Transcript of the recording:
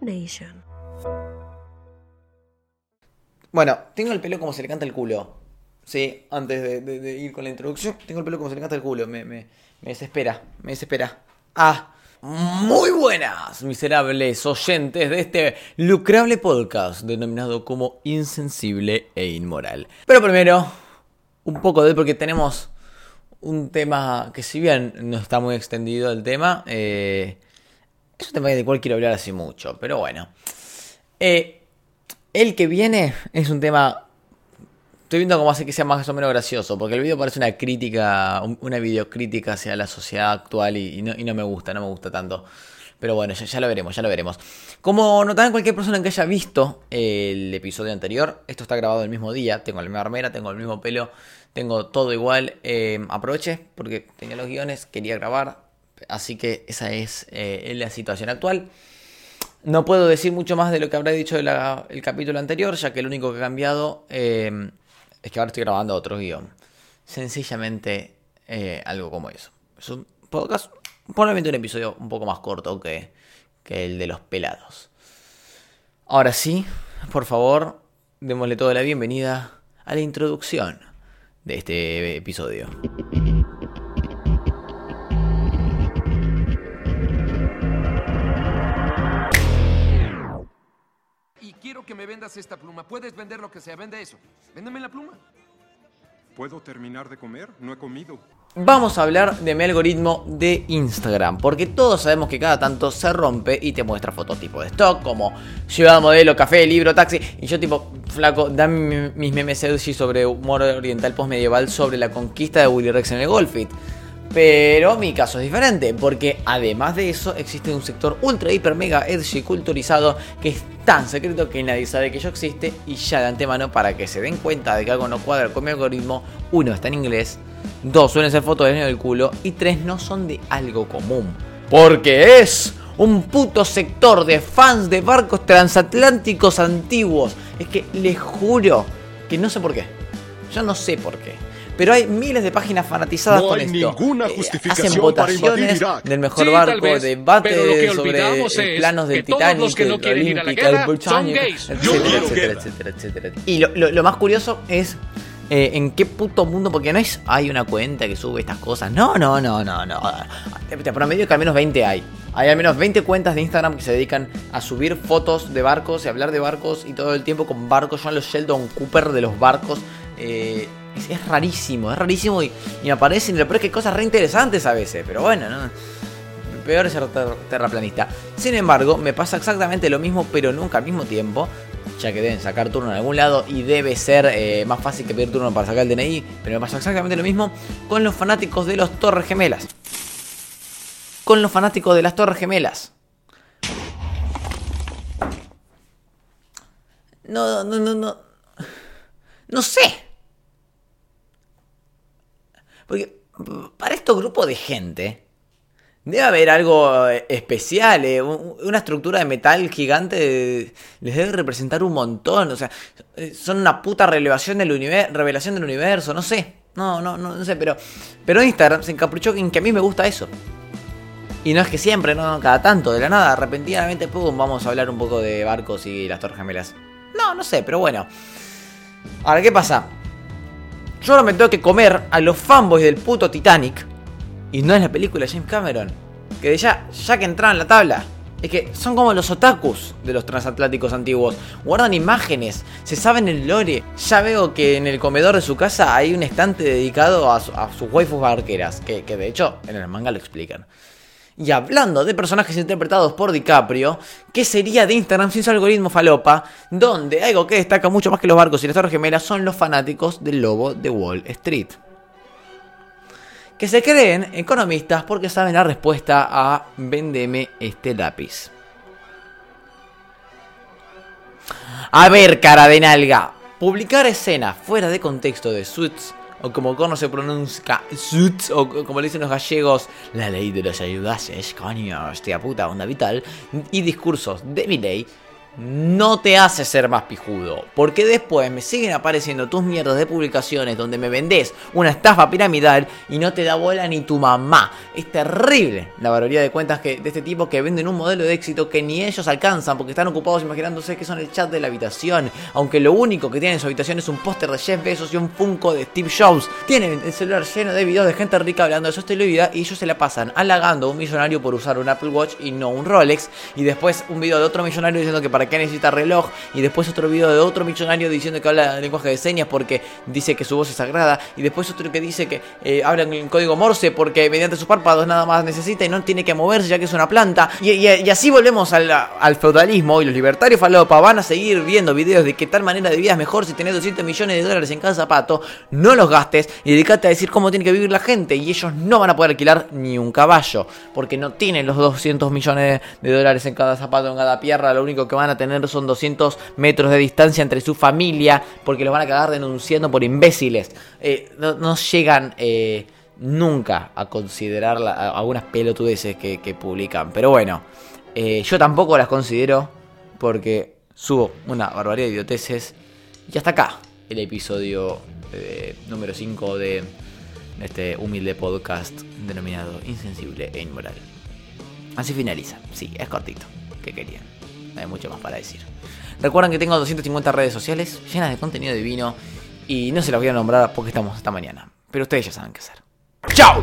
Nation. Bueno, tengo el pelo como se le canta el culo. Sí, antes de, ir con la introducción, tengo el pelo como se le canta el culo. Me desespera, me desespera. Ah, muy buenas, miserables oyentes de este lucrable podcast denominado como Insensible e Inmoral. Pero primero, un poco de porque tenemos un tema que si bien no está muy extendido el tema, eh, es un tema del cual quiero hablar hace mucho, pero bueno. Eh, el que viene es un tema. Estoy viendo cómo hace que sea más o menos gracioso, porque el video parece una crítica, un- una videocrítica hacia la sociedad actual y, no, me gusta, no me gusta tanto. Pero bueno, ya, lo veremos, ya lo veremos. Como notarán cualquier persona que haya visto el episodio anterior, esto está grabado el mismo día, tengo la misma armera, tengo el mismo pelo, tengo todo igual. Eh, porque tenía los guiones, quería grabar, así que esa es eh, la situación actual. No puedo decir mucho más de lo que habrá dicho el capítulo anterior, ya que lo único que ha cambiado eh, es que ahora estoy grabando otro guion. Sencillamente eh, algo como eso. Es un podcast, probablemente un episodio un poco más corto que, que el de los pelados. Ahora sí, por favor, démosle toda la bienvenida a la introducción de este episodio. Que me vendas esta pluma. Puedes vender lo que sea. Vende eso. Véndeme la pluma. ¿Puedo terminar de comer? No he comido. Vamos a hablar de mi algoritmo de Instagram, porque todos sabemos que cada tanto se rompe y te muestra fotos tipo de stock, como ciudad, modelo, café, libro, taxi, y yo tipo, flaco, dame mis memes edgy sobre humor oriental postmedieval sobre la conquista de Willy Rex en el Golfit. Pero mi caso es diferente, porque además de eso existe un sector ultra, hiper, mega edgy culturizado que es tan secreto que nadie sabe que yo existe y ya de antemano para que se den cuenta de que algo no cuadra con mi algoritmo, uno está en inglés, dos suelen ser fotos del culo y tres no son de algo común. Porque es un puto sector de fans de barcos transatlánticos antiguos. Es que les juro que no sé por qué. Yo no sé por qué. Pero hay miles de páginas fanatizadas No con hay esto. ninguna Eh, justificación hacen votaciones Irak. del mejor Sí, barco, vez, debate pero lo que sobre olvidamos es planos del Titanic, los que no quieren ir a la guerra son Britannic, gays. etcétera, etcétera, etcétera, etcétera. Y lo, lo- lo más curioso es eh, en qué puto mundo, porque no es hay una cuenta que sube estas cosas. No, no, no, no, no. Te promedio que al menos 20 hay. Hay al menos 20 cuentas de Instagram que se dedican a subir fotos de barcos y hablar de barcos y todo el tiempo con barcos. Son los Sheldon Cooper de los barcos. Eh, es, es rarísimo, es rarísimo y, me aparecen. Peor es que cosas re interesantes a veces, pero bueno, ¿no? Peor es ser ter- terraplanista. Sin embargo, me pasa exactamente lo mismo, pero nunca al mismo tiempo. Ya que deben sacar turno en algún lado y debe ser eh, más fácil que pedir turno para sacar el DNI. Pero me pasa exactamente lo mismo con los fanáticos de los Torres Gemelas. Con los fanáticos de las Torres Gemelas. No, no, no, no. No sé. Porque para estos grupos de gente debe haber algo eh, especial, eh, un- una estructura de metal gigante eh, les debe representar un montón, o sea, eh, son una puta revelación del universo, revelación del universo, no sé. No, no, no, no sé, pero pero Instagram se encaprichó en que a mí me gusta eso. Y no es que siempre, no, cada tanto, de la nada, repentinamente, pum, vamos a hablar un poco de barcos y las torres gemelas. No, no sé, pero bueno. Ahora, ¿qué pasa? Yo ahora me tengo que comer a los fanboys del puto Titanic. Y no es la película de James Cameron. Que ya, ya que entraron en la tabla. Es que son como los otakus de los transatlánticos antiguos. Guardan imágenes, se saben el lore. Ya veo que en el comedor de su casa hay un estante dedicado a, su- a sus waifus barqueras. Que, que de hecho en el manga lo explican. Y hablando de personajes interpretados por DiCaprio, ¿qué sería de Instagram sin su algoritmo falopa? Donde algo que destaca mucho más que los barcos y las torres gemelas son los fanáticos del lobo de Wall Street. Que se creen economistas porque saben la respuesta a vendeme este lápiz. A ver, cara de nalga. Publicar escenas fuera de contexto de Suits, o como corno se pronuncia Suits, o co- como le dicen los gallegos, la ley de los ayudases, coño, hostia puta, onda vital, y discursos de Milley, no te hace ser más pijudo. Porque después me siguen apareciendo tus mierdas de publicaciones donde me vendés una estafa piramidal y no te da bola ni tu mamá. Es terrible la valoría de cuentas que, de este tipo que venden un modelo de éxito que ni ellos alcanzan porque están ocupados imaginándose que son el chat de la habitación. Aunque lo único que tienen en su habitación es un póster de Jeff Bezos y un Funko de Steve Jobs. Tienen el celular lleno de videos de gente rica hablando de su estilo de vida y ellos se la pasan halagando a un millonario por usar un Apple Watch y no un Rolex. Y después un video de otro millonario diciendo que para qué necesita reloj. Y después otro video de otro millonario diciendo que habla lenguaje de señas porque dice que su voz es sagrada. Y después otro que dice que eh, habla en código Morse porque mediante sus párpados nada más necesita y no tiene que moverse ya que es una planta. Y, así volvemos al, al, feudalismo y los libertarios falopa van a seguir viendo videos de que tal manera de vida es mejor si tenés 200 millones de dólares en cada zapato. No los gastes y dedicate a decir cómo tiene que vivir la gente. Y ellos no van a poder alquilar ni un caballo porque no tienen los 200 millones de dólares en cada zapato, en cada pierna. Lo único que van a tener son 200 metros de distancia entre su familia porque los van a cagar denunciando por imbéciles. Eh, no, llegan eh, nunca a considerar algunas pelotudeces que, publican. Pero bueno, eh, yo tampoco las considero porque subo una barbaridad de idioteces. Y hasta acá el episodio número 5 de este humilde podcast denominado Insensible e Inmoral. Así finaliza. Sí, es cortito. ¿Qué querían? Hay mucho más para decir. Recuerden que tengo 250 redes sociales llenas de contenido divino y no se las voy a nombrar porque estamos esta mañana. Pero ustedes ya saben qué hacer. ¡Chao!